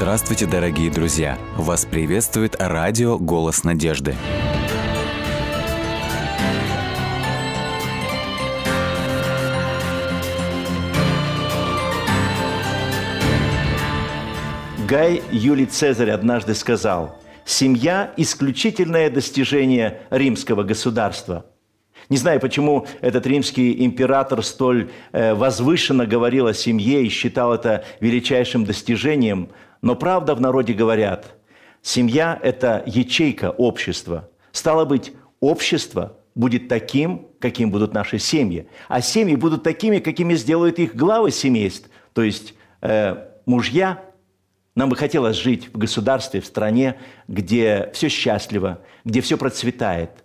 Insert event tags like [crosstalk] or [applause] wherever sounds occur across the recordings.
Здравствуйте, дорогие друзья! Вас приветствует радио «Голос надежды». Гай Юлий Цезарь однажды сказал, «Семья – исключительное достижение римского государства». Не знаю, почему этот римский император столь э, возвышенно говорил о семье и считал это величайшим достижением, но правда в народе говорят, семья – это ячейка общества. Стало быть, общество будет таким, каким будут наши семьи. А семьи будут такими, какими сделают их главы семейств, то есть э, мужья, нам бы хотелось жить в государстве, в стране, где все счастливо, где все процветает.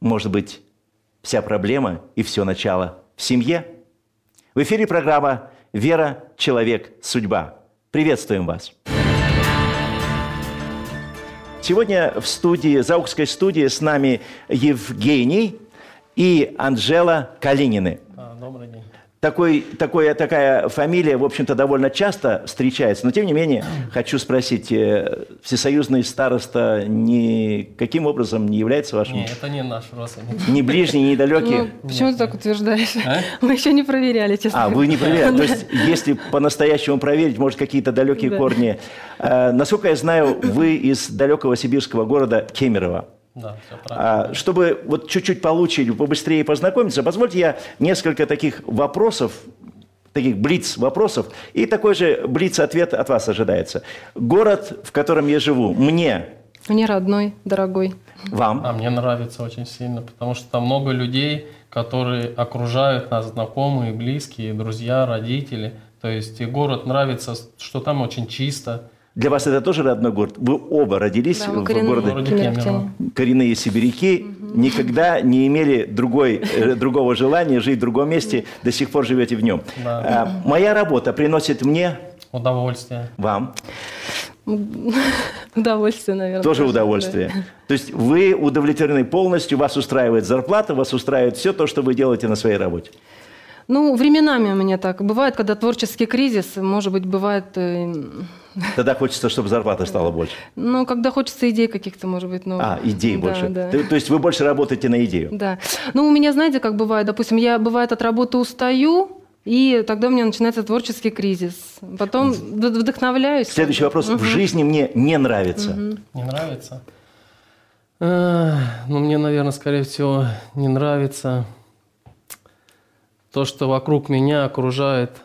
Может быть, вся проблема и все начало в семье? В эфире программа «Вера, человек, судьба». Приветствуем вас! Сегодня в студии, Заукской студии с нами Евгений и Анжела Калинины. А, добрый день такой, такой, такая фамилия, в общем-то, довольно часто встречается. Но, тем не менее, хочу спросить, э, всесоюзный староста ни, каким образом не является вашим? Нет, это не наш родственник. Ни ближний, ни далекий? Ну, почему ты так утверждаешь? А? Мы еще не проверяли, честно А, вы не проверяли? То есть, если по-настоящему проверить, может, какие-то далекие корни. Э, насколько я знаю, вы из далекого сибирского города Кемерово. Да, все правильно. А, чтобы вот чуть-чуть получить, побыстрее познакомиться, позвольте я несколько таких вопросов, таких блиц-вопросов, и такой же блиц-ответ от вас ожидается. Город, в котором я живу, мне... Мне родной, дорогой. Вам? А мне нравится очень сильно, потому что там много людей, которые окружают нас, знакомые, близкие, друзья, родители. То есть и город нравится, что там очень чисто, для вас это тоже родной город? Вы оба родились да, в городе Кемерово. Коренные сибиряки. Угу. Никогда не имели другой, э, другого желания жить в другом месте, до сих пор живете в нем. Да. А, моя работа приносит мне... Удовольствие. Вам? [laughs] Удовольствие, наверное. Тоже удовольствие. Да. То есть вы удовлетворены полностью, вас устраивает зарплата, вас устраивает все то, что вы делаете на своей работе? Ну, временами у меня так. Бывает, когда творческий кризис, может быть, бывает... Э, Тогда хочется, чтобы зарплата стала больше. Ну, когда хочется идей каких-то, может быть. Ну, а, идей да, больше. Да. То, то есть вы больше работаете на идею? Да. Ну, у меня, знаете, как бывает, допустим, я, бывает, от работы устаю, и тогда у меня начинается творческий кризис. Потом вдохновляюсь. Следующий вопрос. Угу. В жизни мне не нравится. Угу. Не нравится? ну, мне, наверное, скорее всего, не нравится то, что вокруг меня окружает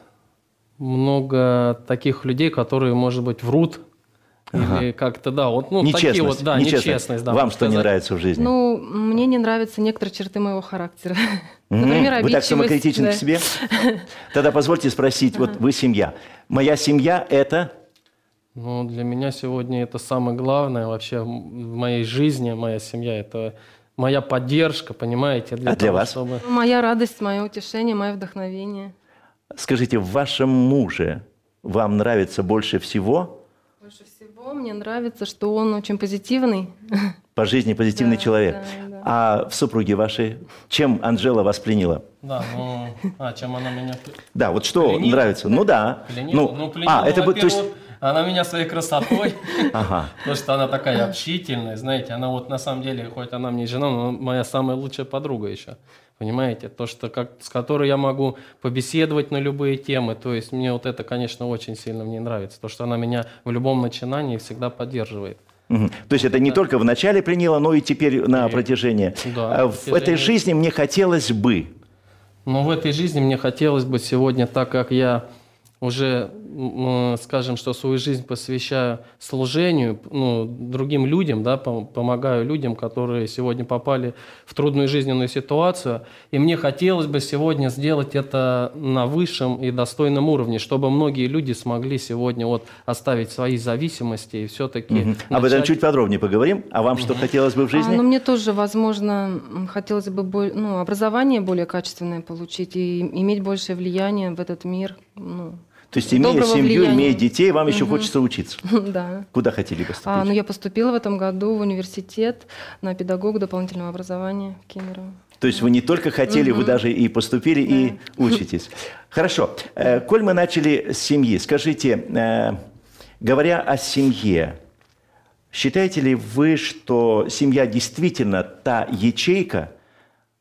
много таких людей, которые, может быть, врут, Ага. Или как-то, да, вот, ну, нечестность, такие вот, да, нечестность. нечестность да, Вам что не нравится в жизни? Ну, мне не нравятся некоторые черты моего характера. Mm-hmm. Например, Вы так самокритичны да. к себе? [laughs] Тогда позвольте спросить, вот вы семья. Моя семья – это… Ну, для меня сегодня это самое главное вообще в моей жизни, моя семья – это моя поддержка, понимаете? Для а того, для вас? Чтобы... Моя радость, мое утешение, мое вдохновение. Скажите, в вашем муже вам нравится больше всего? Больше всего мне нравится, что он очень позитивный. По жизни позитивный да, человек. Да, да. А в супруге вашей, чем Анжела вас пленила? Да, ну, а чем она меня Да, вот что пленила? нравится? Ну да. Пленила? Ну, ну пленила, а, это то есть она меня своей красотой, [laughs] ага. потому что она такая общительная, знаете, она вот на самом деле, хоть она мне жена, но моя самая лучшая подруга еще. Понимаете, то, что как, с которой я могу побеседовать на любые темы, то есть мне вот это, конечно, очень сильно мне нравится, то, что она меня в любом начинании всегда поддерживает. Угу. То есть это не да. только в начале приняла, но и теперь на и, протяжении. Да, а в протяжении... этой жизни мне хотелось бы. Но в этой жизни мне хотелось бы сегодня, так как я уже, скажем, что свою жизнь посвящаю служению, ну, другим людям, да, помогаю людям, которые сегодня попали в трудную жизненную ситуацию. И мне хотелось бы сегодня сделать это на высшем и достойном уровне, чтобы многие люди смогли сегодня вот оставить свои зависимости и все-таки... Угу. Начать... Об этом чуть подробнее поговорим. А вам угу. что хотелось бы в жизни? А, ну, мне тоже, возможно, хотелось бы ну, образование более качественное получить и иметь большее влияние в этот мир. Ну, то есть, имея семью, влияния. имея детей, вам еще угу. хочется учиться? [laughs] Да. Куда хотели поступить? А, ну, я поступила в этом году в университет на педагог дополнительного образования в Кемерово. То есть вы не только хотели, угу. вы даже и поступили, да. и [laughs] учитесь. Хорошо. Э, коль мы начали с семьи, скажите, э, Говоря о семье, считаете ли вы, что семья действительно та ячейка,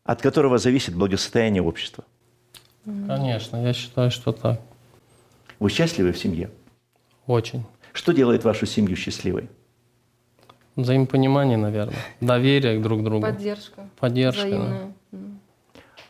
от которого зависит благосостояние общества? Конечно, я считаю, что так. Вы счастливы в семье? Очень. Что делает вашу семью счастливой? Взаимопонимание, наверное. Доверие друг к другу. Поддержка. Поддержка. да. Взаимная.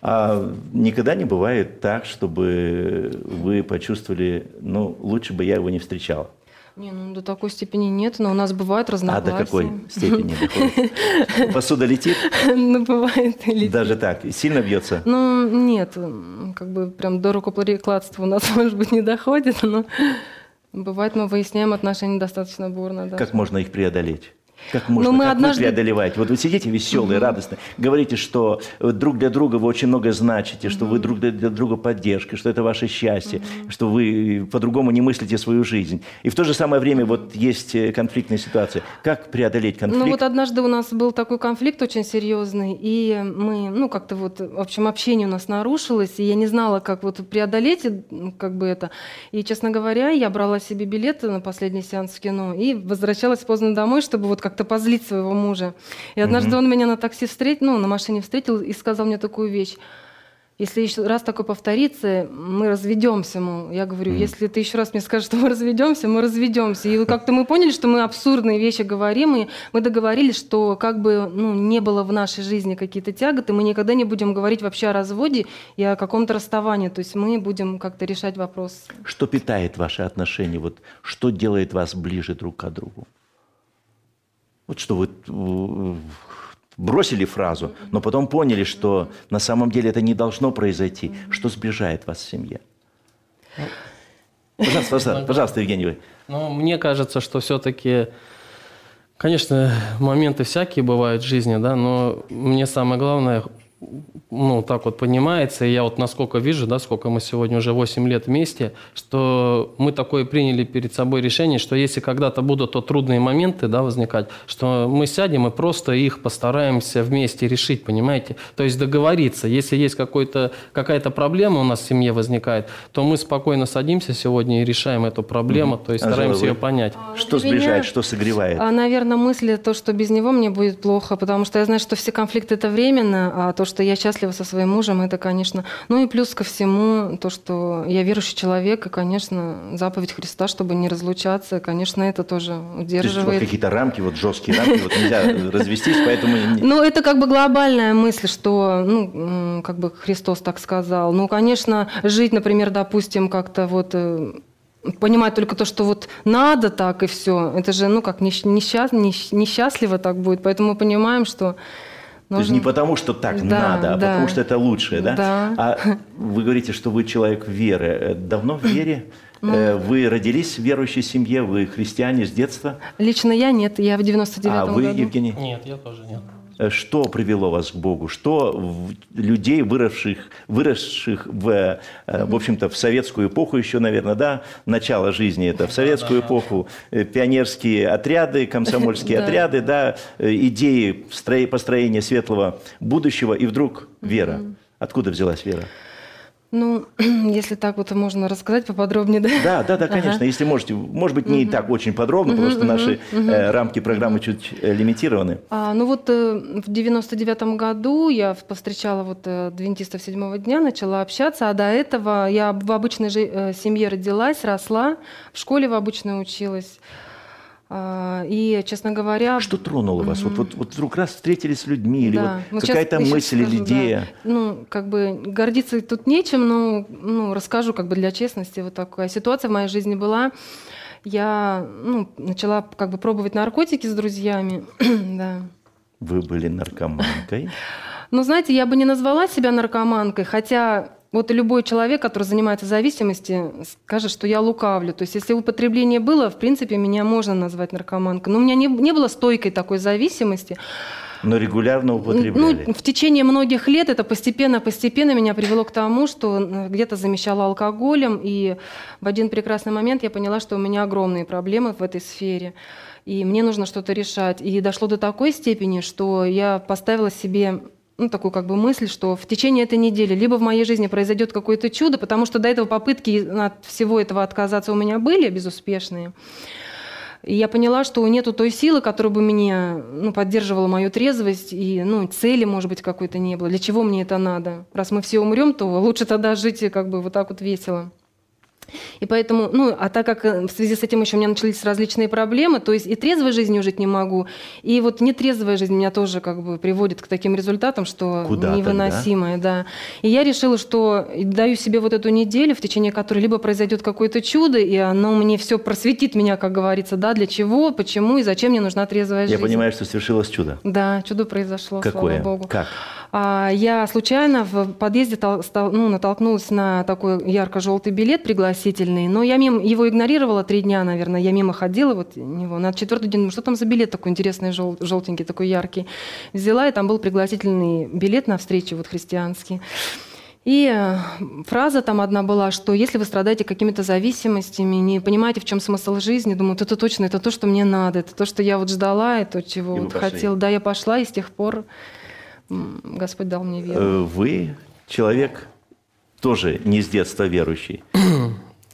А никогда не бывает так, чтобы вы почувствовали, ну, лучше бы я его не встречала. Не, ну до такой степени нет, но у нас бывают А разногласия. до какой степени [laughs] доходит? Посуда летит? Ну, бывает. и летит. Даже так? Сильно бьется? Ну, нет, как бы прям до рукоприкладства у нас, [laughs] может быть, не доходит, но бывает, мы выясняем отношения достаточно бурно, да. Как можно их преодолеть? Как можно, Ну, мы как однажды- вы преодолеваете? Вот вы сидите веселые, радостные, говорите, что э, друг для друга вы очень много значите, что вы друг для для друга поддержка, что это ваше счастье, что вы по-другому не мыслите свою жизнь. И в то же самое время вот есть э, конфликтная ситуация. Как преодолеть конфликт? Ну вот однажды у нас был такой конфликт очень серьезный, и мы, ну как-то вот, в общем, общение у нас нарушилось, и я не знала, как вот преодолеть э, как бы это. И, честно говоря, я брала себе билеты на последний сеанс в кино и возвращалась поздно домой, чтобы вот как-то позлить своего мужа. И однажды он меня на такси встретил, ну на машине встретил и сказал мне такую вещь. Если еще раз такое повторится, мы разведемся, мол. Я говорю, если ты еще раз мне скажешь, что мы разведемся, мы разведемся. И как-то мы поняли, что мы абсурдные вещи говорим, и мы договорились, что как бы ну, не было в нашей жизни какие-то тяготы, мы никогда не будем говорить вообще о разводе и о каком-то расставании. То есть мы будем как-то решать вопрос. Что питает ваши отношения? Вот что делает вас ближе друг к другу? Вот что вы э, бросили фразу, но потом поняли, что на самом деле это не должно произойти. Что сближает вас в семье? Пожалуйста, пожалуйста, пожалуйста, Евгений. Но мне кажется, что все-таки, конечно, моменты всякие бывают в жизни, да, но мне самое главное, ну, так вот понимается, и я вот насколько вижу, да, сколько мы сегодня уже 8 лет вместе, что мы такое приняли перед собой решение, что если когда-то будут то трудные моменты, да, возникать, что мы сядем и просто их постараемся вместе решить, понимаете? То есть договориться. Если есть какой-то, какая-то проблема у нас в семье возникает, то мы спокойно садимся сегодня и решаем эту проблему, то есть Анжела, стараемся вы- ее понять. Что для меня- сближает, что согревает? А, наверное, мысли то, что без него мне будет плохо, потому что я знаю, что все конфликты это временно, а то, что я счастлива со своим мужем, это, конечно. Ну и плюс ко всему, то, что я верующий человек, и, конечно, заповедь Христа, чтобы не разлучаться, конечно, это тоже То есть вот удерживает. какие-то рамки, вот жесткие рамки, вот нельзя развестись, поэтому... Ну, это как бы глобальная мысль, что, ну, как бы Христос так сказал. Ну, конечно, жить, например, допустим, как-то вот э, понимать только то, что вот надо так и все. Это же, ну, как несч- несчаст- несч- несчастливо так будет. Поэтому мы понимаем, что То есть нужно- не потому, что так Да, надо, а да. потому что это лучшее, да? Да. А вы говорите, что вы человек веры. Э, Давно в вере? Ну. Э, Вы родились в верующей семье, вы христиане с детства? Лично я нет, я в 99-м А вы, году. Евгений? Нет, я тоже нет. Э, Что привело вас к Богу? Что в- людей, выросших, выросших в, э, в общем-то, в советскую эпоху еще, наверное, да, начало жизни это, в советскую эпоху, э, пионерские отряды, комсомольские [laughs] Да. отряды, да, идеи стро- построения светлого будущего, и вдруг вера. Откуда взялась вера? Ну, [clears throat] если так вот можно рассказать поподробнее, да? Да, да, да, конечно. Ага. Если можете, может быть, не так очень подробно, потому что наши э, рамки программы чуть э, лимитированы. А, ну вот э, в 99 году я повстречала вот э, адвентистов седьмого дня, начала общаться, а до этого я в обычной жи- э, семье родилась, росла, в школе в обычной училась. А, и, честно говоря... Что тронуло вас? Вот, вот, вот вдруг раз встретились с людьми, или да, вот щас- какая-то мысль или скажу, да. идея? Ну, как бы гордиться тут нечем, но ну, расскажу как бы для честности. Вот такая ситуация в моей жизни была. Я ну, начала как бы пробовать наркотики с друзьями. [clears throat] да. Вы были наркоманкой. Ну, знаете, я бы не назвала себя наркоманкой, хотя вот любой человек, который занимается зависимостью, скажет, что я лукавлю. То есть, если употребление было, в принципе, меня можно назвать наркоманкой. Но у меня не, не было стойкой такой зависимости. Но регулярно употребляли. Ну, в течение многих лет это постепенно-постепенно меня привело к тому, что э, где-то замещала алкоголем, и в один прекрасный момент я поняла, что у меня огромные проблемы в этой сфере, и мне нужно что-то решать. И дошло до такой степени, что я поставила себе ну, такую как бы мысль, что в течение этой недели либо в моей жизни произойдет какое-то чудо, потому что до этого попытки от всего этого отказаться у меня были безуспешные. И я поняла, что нету той силы, которая бы меня ну, поддерживала мою трезвость, и ну, цели, может быть, какой-то не было. Для чего мне это надо? Раз мы все умрем, то лучше тогда жить как бы вот так вот весело. И поэтому, ну, а так как э, в связи с этим еще у меня начались различные проблемы, то есть и трезвой жизнью жить не могу, и вот нетрезвая жизнь меня тоже как бы приводит к таким результатам, что Куда-то, невыносимое, да? да. И я решила, что даю себе вот эту неделю, в течение которой либо произойдет какое-то чудо, и оно мне все просветит меня, как говорится, да, для чего, почему и зачем мне нужна трезвая жизнь. Я понимаю, что свершилось чудо. Да, чудо произошло, Какое? слава Богу. Как? А, Я случайно в подъезде ну, натолкнулась на такой ярко-желтый билет пригласительный, но я мимо его игнорировала три дня, наверное. Я мимо ходила вот него. На четвертый день, ну что там за билет такой интересный, жел- желтенький, такой яркий. Взяла, и там был пригласительный билет на встречу вот христианский. И э, фраза там одна была, что если вы страдаете какими-то зависимостями, не понимаете, в чем смысл жизни, думаю, вот это точно, это то, что мне надо, это то, что я вот ждала, и то, чего И вот хотела. Да, я пошла, и с тех пор Господь дал мне веру. Э, Вы человек тоже не с детства верующий. [clears throat]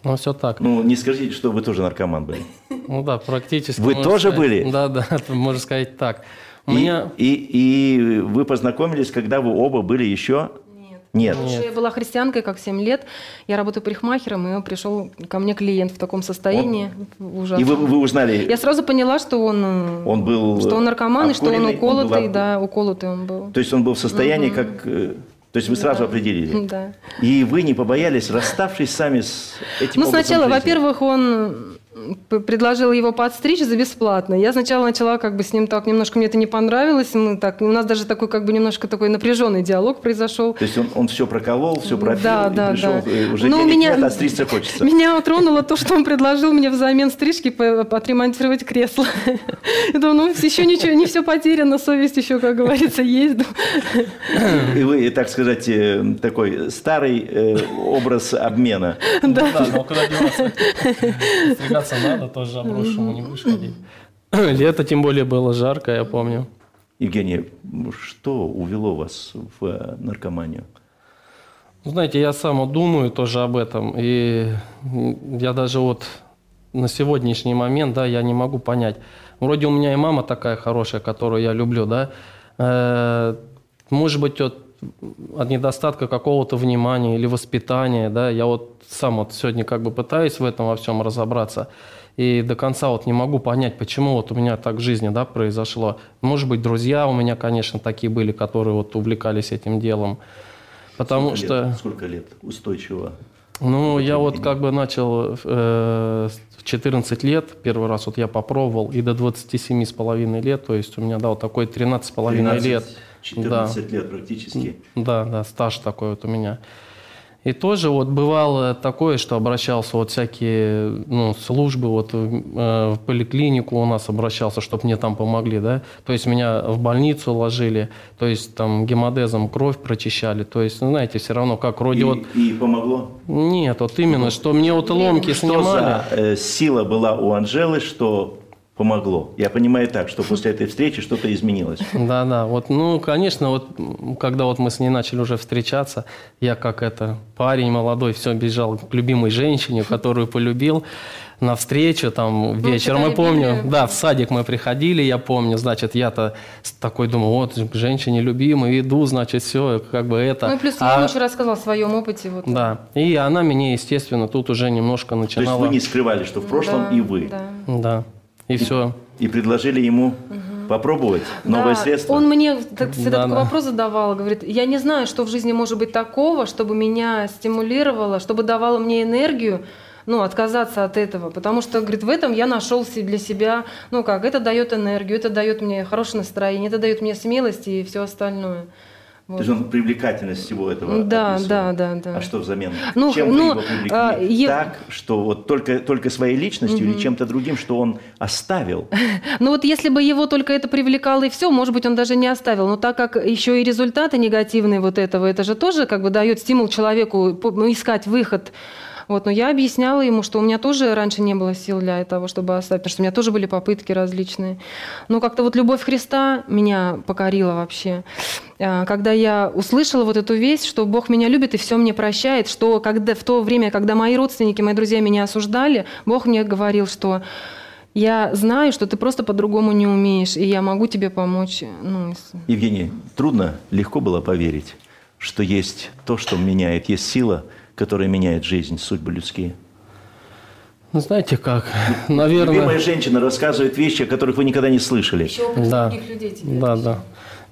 Ну, все так. Ну, не скажите, что вы тоже наркоман были. Ну да, практически. Вы тоже сказать. были? Да, да, [laughs] можно сказать так. У И, меня... и, и вы познакомились, когда вы оба были еще... Нет. Что Я была христианкой, как 7 лет. Я работаю парикмахером, и пришел ко мне клиент в таком состоянии. И ужасном. вы, вы узнали, Я сразу поняла, что он, э, Он был что он наркоман, и что он обкуренный, он был уколотый, да, уколотый он был. то есть он был в состоянии, как... э, То есть вы сразу определили. Да. И вы не побоялись, расставшись сами с этим Ну, сначала, жизни? во-первых, он п- предложил его подстричь за бесплатно. Я сначала начала как бы с ним так, немножко мне это не понравилось. Мы так, у нас даже такой как бы немножко такой напряженный диалог произошел. То есть он, он все проколол, все пропил, Да, и да, пришел, да. э, уже Ну, у денег меня- нет, а стричься хочется. Меня утронуло то, что он предложил мне взамен стрижки отремонтировать кресло. Я думаю, ну еще ничего, не все потеряно, совесть еще, как говорится, есть. И вы, так сказать, э, такой старый э, образ обмена. Да, но куда деваться? Стригаться надо, тоже обрушему не будешь ходить. Лето тем более было жарко, я помню. Евгений, что увело вас в э, наркоманию? Ну, Знаете, я сам вот думаю тоже об этом. И я даже вот на сегодняшний момент, да, я не могу понять. Вроде у меня и мама такая хорошая, которую я люблю, да. Э, Может быть, от, от недостатка какого-то внимания или воспитания, да. Я вот сам вот сегодня как бы пытаюсь в этом во всем разобраться. И до конца вот не могу понять, почему вот у меня так в жизни, да, произошло. Может быть, друзья у меня, конечно, такие были, которые вот увлекались этим делом. Потому Сколько что... лет, сколько лет устойчиво? Ну, я вот как бы начал э, в 14 лет, первый раз вот я попробовал, и до 27 с половиной лет, то есть у меня, да, вот такой 13 с половиной 13, лет. 14 лет практически. Да, да, стаж такой вот у меня. И тоже вот бывало такое, что обращался вот всякие ну, службы, вот э, в поликлинику у нас обращался, чтобы мне там помогли, да. То есть меня в больницу ложили, то есть там гемодезом кровь прочищали. То есть, ну, знаете, все равно как вроде И, вот... и помогло? Нет, вот именно, что мне вот ломки Что снимали. за э, сила была у Анжелы, что помогло? Я понимаю так, что после этой встречи что-то изменилось. [laughs] Да, да, вот, ну, конечно, вот, когда вот мы с ней начали уже встречаться, я как это, парень молодой, все, бежал к любимой женщине, которую полюбил, на встречу там вечером, я помню, Библию? да, в садик мы приходили, я помню, значит, я-то с- такой думаю, вот, к женщине любимой иду, значит, все, как бы это. Ну и плюс А- я ему еще рассказала о своем опыте. Вот. Да, и она меня, естественно, тут уже немножко То есть начинала... вы не скрывали, что в прошлом Да, и вы. да. Да, и все. И предложили ему попробовать новое Да, средство. Он мне так, всегда Да, такой да. вопрос задавал, говорит, я не знаю, что в жизни может быть такого, чтобы меня стимулировало, чтобы давало мне энергию, ну, отказаться от этого, потому что, говорит, в этом я нашел для себя, ну, как, это дает энергию, это дает мне хорошее настроение, это дает мне смелость и все остальное. То Вот. есть он привлекательность всего этого Да, описывал. да, да, да. А что взамен? Ну, чем ну, вы его привлекли? а, е- Так, что вот только, только своей личностью или чем-то другим, что он оставил? [laughs] Ну вот если бы его только это привлекало и все, может быть, он даже не оставил. Но так как еще и результаты негативные вот этого, это же тоже как бы дает стимул человеку ну, искать выход Вот, но я объясняла ему, что у меня тоже раньше не было сил для того, чтобы оставить, потому что у меня тоже были попытки различные. Но как-то вот любовь Христа меня покорила вообще. А, когда я услышала вот эту весть, что Бог меня любит и все мне прощает, что когда, в то время, когда мои родственники, мои друзья меня осуждали, Бог мне говорил, что я знаю, что ты просто по-другому не умеешь, и я могу тебе помочь. Ну, Евгений, трудно, легко было поверить, что есть то, что меняет, есть сила, которая меняет жизнь, судьбы людские. Ну, знаете как, наверное... Любимая женщина рассказывает вещи, о которых вы никогда не слышали. Еще да. других людей Да, да.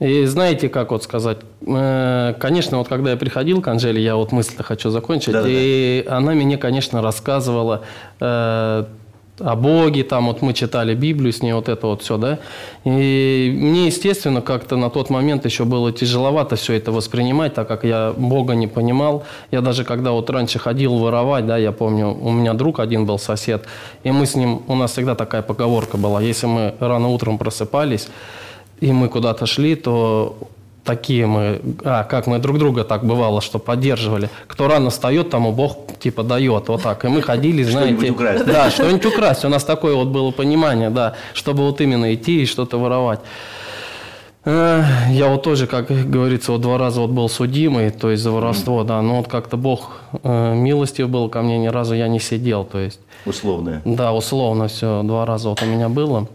И знаете, как вот сказать, э, конечно, вот когда я приходил к Анжеле, я вот мысль хочу закончить, да, и да. она мне, конечно, рассказывала э, о Боге, там вот мы читали Библию с ней, вот это вот все, да. И мне, естественно, как-то на тот момент еще было тяжеловато все это воспринимать, так как я Бога не понимал. Я даже когда вот раньше ходил воровать, да, я помню, у меня друг один был сосед, и мы с ним, у нас всегда такая поговорка была, если мы рано утром просыпались, и мы куда-то шли, то такие мы, а, как мы друг друга так бывало, что поддерживали. Кто рано встает, тому Бог типа дает, вот так. И мы ходили, знаете... украсть. Да, что-нибудь украсть. У нас такое вот было понимание, да, чтобы вот именно идти и что-то воровать. Э, я вот тоже, как говорится, вот два раза вот был судимый, то есть за воровство, да, но вот как-то Бог э, милостив был ко мне, ни разу я не сидел, то есть... Условное. Да, условно все, два раза вот у меня было.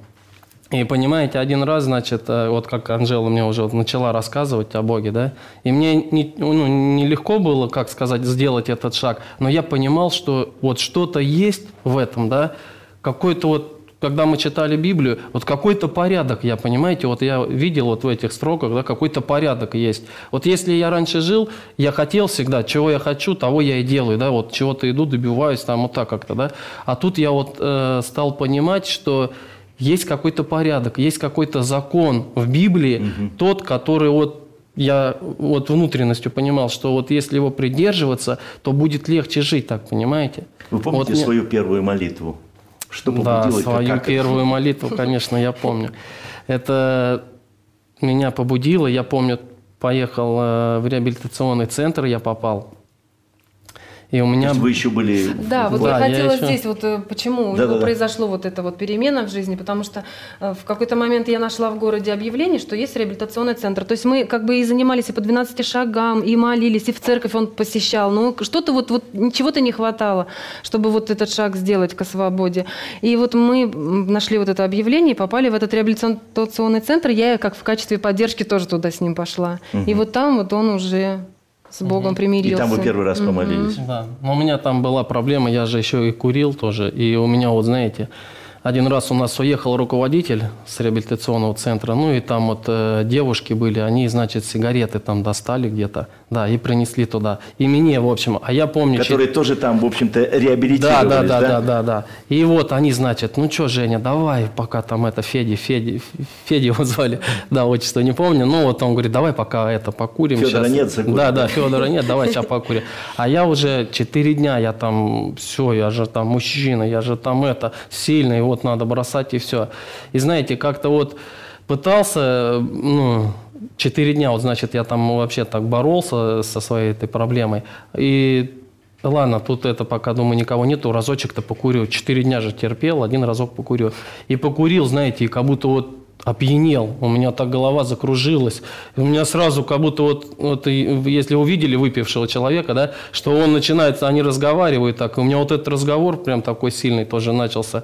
И понимаете, один раз, значит, э, вот как Анжела мне уже начала рассказывать о Боге, да, и мне не, ну, нелегко было, как сказать, сделать этот шаг, но я понимал, что вот что-то есть в этом, да, какой-то вот когда мы читали Библию, вот какой-то порядок, я понимаете, вот я видел вот в этих строках, да, какой-то порядок есть. Вот если я раньше жил, я хотел всегда, чего я хочу, того я и делаю, да, вот чего-то иду, добиваюсь, там вот так как-то, да. А тут я вот э, стал понимать, что есть какой-то порядок, есть какой-то закон в Библии, угу. тот, который вот я вот внутренностью понимал, что вот если его придерживаться, то будет легче жить, так понимаете? Вы помните вот свою мне... первую молитву? Что побудило? Да, свою как первую это? молитву, конечно, я помню. Это меня побудило. Я помню, поехал э, в реабилитационный центр, я попал. И у меня... То есть вы еще были... Да, вот да, я хотела я еще... здесь, вот э, почему да, да, произошло вот это вот перемена в жизни, потому что э, в какой-то момент я нашла в городе объявление, что есть реабилитационный центр. То есть мы как бы и занимались и по 12 шагам, и молились, и в церковь он посещал. Но что-то вот, вот чего-то не хватало, чтобы вот этот шаг сделать к свободе. И вот мы нашли вот это объявление и попали в этот реабилитационный центр. Я как в качестве поддержки тоже туда с ним пошла. Угу. И вот там вот он уже с Богом угу. примирился. И там вы первый раз помолились. Угу. Да, но у меня там была проблема, я же еще и курил тоже, и у меня вот, знаете, один раз у нас уехал руководитель с реабилитационного центра, ну и там вот э, девушки были, они, значит, сигареты там достали где-то, да, и принесли туда. И мне, в общем, а я помню... Которые че... тоже там, в общем-то, реабилитировались, да? Да, да, да, да, да. И вот они, значит, ну что, Женя, давай, пока там это Феди, Феди, Феди его звали, да, отчество не помню, ну вот он говорит, давай пока это покурим. Федора сейчас. нет, закурим. Да, да, Федора нет, давай сейчас покурим. А я уже четыре дня, я там, все, я же там мужчина, я же там это, сильный, вот надо бросать и все. И знаете, как-то вот пытался, ну, четыре дня, вот, значит, я там вообще так боролся со своей этой проблемой. И ладно, тут это пока, думаю, никого нету, разочек-то покурю. Четыре дня же терпел, один разок покурю. И покурил, знаете, и как будто вот опьянел, у меня так голова закружилась. У меня сразу как будто вот, вот если увидели выпившего человека, да, что он начинает, они разговаривают так, и у меня вот этот разговор прям такой сильный тоже начался.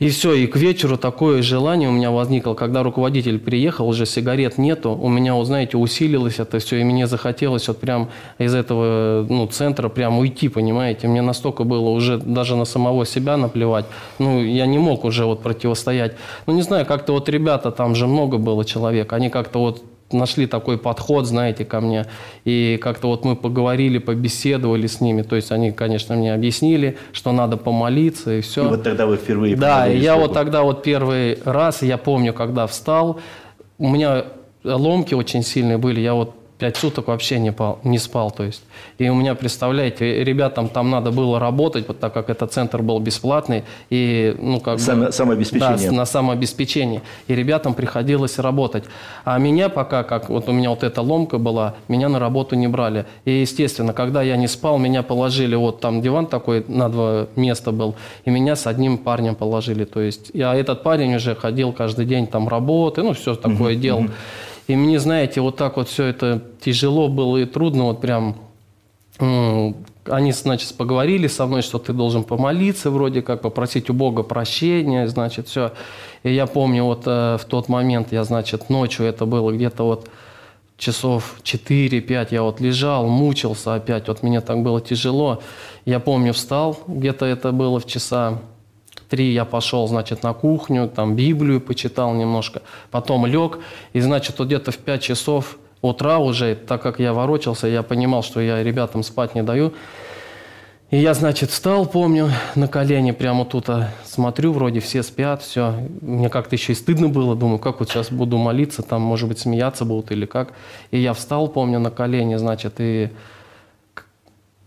И все, и к вечеру такое желание у меня возникло, когда руководитель приехал, уже сигарет нету, у меня, вот, знаете, усилилось это все, и мне захотелось вот прям из этого ну, центра прям уйти, понимаете. Мне настолько было уже даже на самого себя наплевать. Ну, я не мог уже вот противостоять. Ну, не знаю, как-то вот ребята, там же много было человек, они как-то вот нашли такой подход, знаете, ко мне. И как-то вот мы поговорили, побеседовали с ними. То есть они, конечно, мне объяснили, что надо помолиться и все. И вот тогда вы впервые Да, я вот тогда вот первый раз, я помню, когда встал, у меня ломки очень сильные были. Я вот пять суток вообще не, пал, не спал. То есть. И у меня, представляете, ребятам там надо было работать, вот так как этот центр был бесплатный. И, ну, как Само, бы, самообеспечение. Да, на самообеспечении. И ребятам приходилось работать. А меня пока, как вот у меня вот эта ломка была, меня на работу не брали. И, естественно, когда я не спал, меня положили, вот там диван такой на два места был, и меня с одним парнем положили. То есть, я этот парень уже ходил каждый день там работы, ну, все такое uh-huh, делал. Uh-huh. И мне, знаете, вот так вот все это тяжело было и трудно, вот прям они, значит, поговорили со мной, что ты должен помолиться вроде как, попросить у Бога прощения, значит, все. И я помню, вот э, в тот момент, я, значит, ночью, это было где-то вот часов 4-5, я вот лежал, мучился опять, вот мне так было тяжело. Я помню, встал, где-то это было в часа три я пошел, значит, на кухню, там Библию почитал немножко, потом лег, и, значит, вот где-то в пять часов утра уже, так как я ворочался, я понимал, что я ребятам спать не даю, и я, значит, встал, помню, на колени прямо тут, а, смотрю, вроде все спят, все. Мне как-то еще и стыдно было, думаю, как вот сейчас буду молиться, там, может быть, смеяться будут или как. И я встал, помню, на колени, значит, и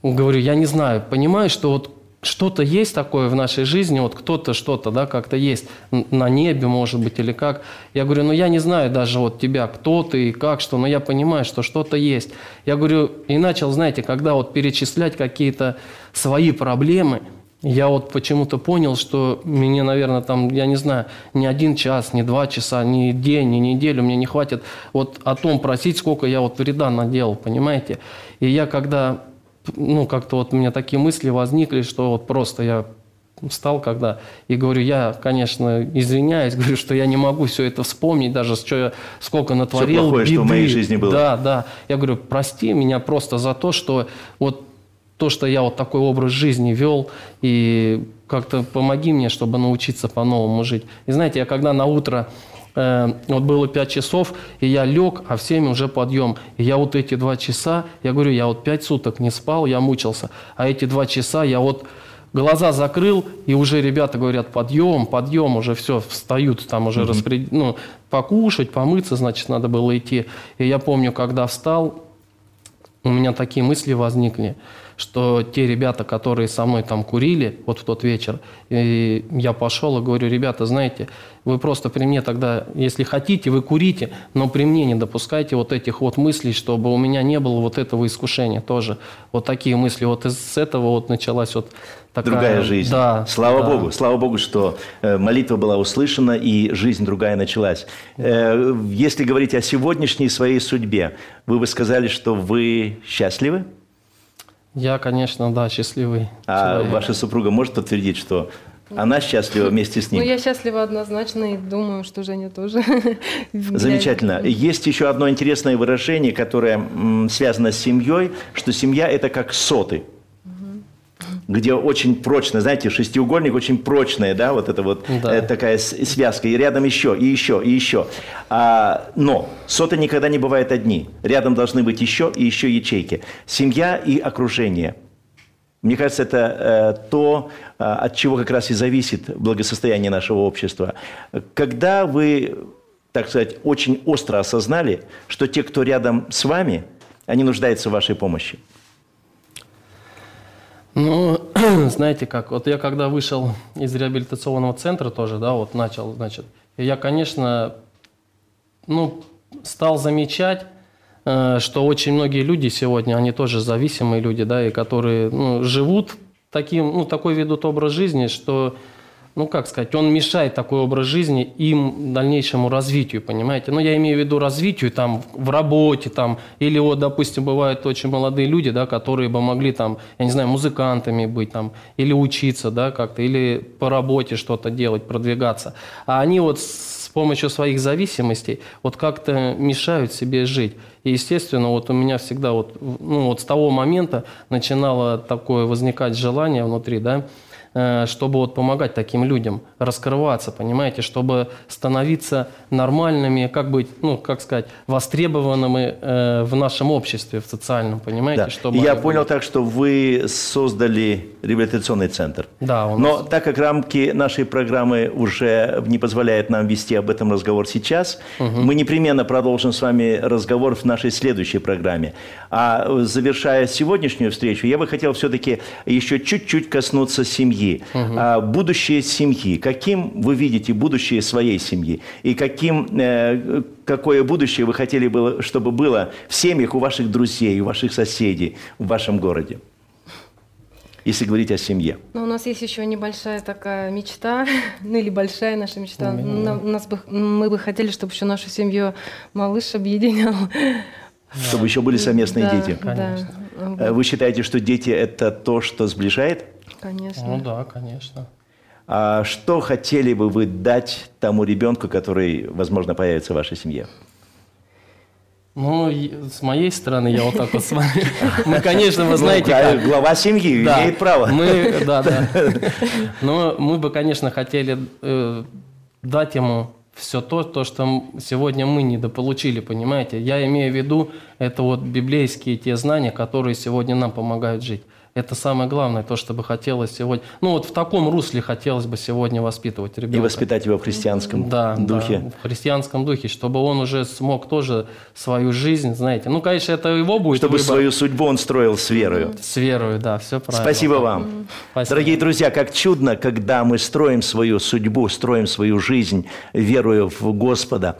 говорю, я не знаю, понимаю, что вот что-то есть такое в нашей жизни, вот кто-то что-то, да, как-то есть на небе, может быть, или как. Я говорю, ну я не знаю даже вот тебя, кто ты и как, что, но я понимаю, что что-то есть. Я говорю, и начал, знаете, когда вот перечислять какие-то свои проблемы, я вот почему-то понял, что мне, наверное, там, я не знаю, ни один час, ни два часа, ни день, ни неделю мне не хватит вот о том просить, сколько я вот вреда наделал, понимаете? И я когда ну, как-то вот у меня такие мысли возникли, что вот просто я встал когда и говорю, я, конечно, извиняюсь, [laughs] говорю, что я не могу все это вспомнить, даже что я сколько натворил. Все плохое, беды. что в моей жизни было. Да, да. Я говорю, прости меня просто за то, что вот то, что я вот такой образ жизни вел, и как-то помоги мне, чтобы научиться по-новому жить. И знаете, я когда на утро вот было 5 часов, и я лег, а в 7 уже подъем. И я вот эти 2 часа, я говорю, я вот 5 суток не спал, я мучился. А эти 2 часа я вот глаза закрыл, и уже ребята говорят, подъем, подъем, уже все, встают, там уже mm-hmm. распред... ну, покушать, помыться, значит, надо было идти. И я помню, когда встал, у меня такие мысли возникли – что те ребята, которые со мной там курили вот в тот вечер, и я пошел и говорю, ребята, знаете, вы просто при мне тогда, если хотите, вы курите, но при мне не допускайте вот этих вот мыслей, чтобы у меня не было вот этого искушения тоже. Вот такие мысли. Вот из этого вот началась вот такая... Другая жизнь. Да. Слава да. Богу, слава Богу, что э, молитва была услышана и жизнь другая началась. Э, если говорить о сегодняшней своей судьбе, вы бы сказали, что вы счастливы? Я, конечно, да, счастливый. А человек. ваша супруга может подтвердить, что она счастлива вместе с ним? Ну, я счастлива однозначно и думаю, что Женя тоже. [laughs] Замечательно. Есть еще одно интересное выражение, которое связано с семьей, что семья – это как соты где очень прочно, знаете, шестиугольник очень прочная, да, вот это вот да. э, такая связка, и рядом еще, и еще, и еще. А, но соты никогда не бывают одни. Рядом должны быть еще и еще ячейки. Семья и окружение. Мне кажется, это э, то, э, от чего как раз и зависит благосостояние нашего общества. Когда вы, так сказать, очень остро осознали, что те, кто рядом с вами, они нуждаются в вашей помощи – ну, [clears throat] знаете как, вот я когда вышел из реабилитационного центра тоже, да, вот начал, значит, я, конечно, ну, стал замечать, э, что очень многие люди сегодня, они тоже зависимые люди, да, и которые ну, живут таким, ну, такой ведут образ жизни, что ну как сказать, он мешает такой образ жизни им дальнейшему развитию, понимаете? Ну я имею в виду развитию там в работе там, или вот, допустим, бывают очень молодые люди, да, которые бы могли там, я не знаю, музыкантами быть там, или учиться, да, как-то, или по работе что-то делать, продвигаться. А они вот с помощью своих зависимостей вот как-то мешают себе жить. И, естественно, вот у меня всегда вот, ну, вот с того момента начинало такое возникать желание внутри, да, чтобы вот помогать таким людям раскрываться, понимаете, чтобы становиться нормальными, как быть, ну, как сказать, востребованными э, в нашем обществе, в социальном, понимаете? Да. Чтобы Я понял были... так, что вы создали реабилитационный центр. Да, у нас. Но так как рамки нашей программы уже не позволяют нам вести об этом разговор сейчас, мы непременно продолжим с вами разговор в нашей следующей программе. А завершая сегодняшнюю встречу, я бы хотел все-таки еще чуть-чуть коснуться семьи. А, будущее семьи. Каким вы видите будущее своей семьи? И каким, э, какое будущее вы хотели бы, чтобы было в семьях у ваших друзей, у ваших соседей в вашем городе? Если говорить о семье. Но у нас есть еще небольшая такая мечта, [laughs] ну или большая наша мечта. На- у нас бы, мы бы хотели, чтобы еще нашу семью малыш объединял. Чтобы еще были совместные Да, дети. Конечно. Э, Вы считаете, что дети – это то, что сближает? Конечно. Ну да, конечно. А что хотели бы вы дать тому ребенку, который, возможно, появится в вашей семье? Ну, с моей стороны, я вот так вот смотрю. Мы, [laughs] конечно, вы знаете, Ну, как. глава семьи Да, имеет право. Мы, да, да. [laughs] Но мы бы, конечно, хотели э, дать ему все то, то, что сегодня мы недополучили, понимаете? Я имею в виду, это вот библейские те знания, которые сегодня нам помогают жить. Это самое главное, то, что бы хотелось сегодня... Ну, вот в таком русле хотелось бы сегодня воспитывать ребенка. И воспитать его в христианском Да, духе. да, в христианском духе, чтобы он уже смог тоже свою жизнь, знаете. Ну, конечно, это его будет Чтобы выбор. свою судьбу он строил с верою. С верою, да, все правильно. Спасибо вам. Спасибо. Дорогие друзья, как чудно, когда мы строим свою судьбу, строим свою жизнь, веруя в Господа.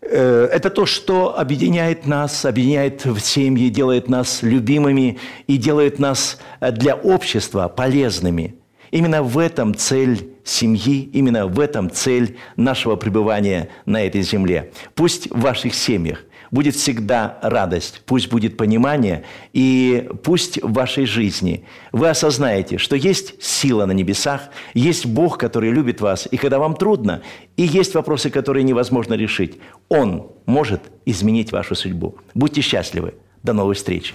Э, Это то, что объединяет нас, объединяет в семье, делает нас любимыми и делает нас э, для общества полезными. Именно в этом цель семьи, именно в этом цель нашего пребывания на этой земле. Пусть в ваших семьях будет всегда радость, пусть будет понимание, и пусть в вашей жизни вы осознаете, что есть сила на небесах, есть Бог, который любит вас, и когда вам трудно, и есть вопросы, которые невозможно решить, Он может изменить вашу судьбу. Будьте счастливы. До новых встреч.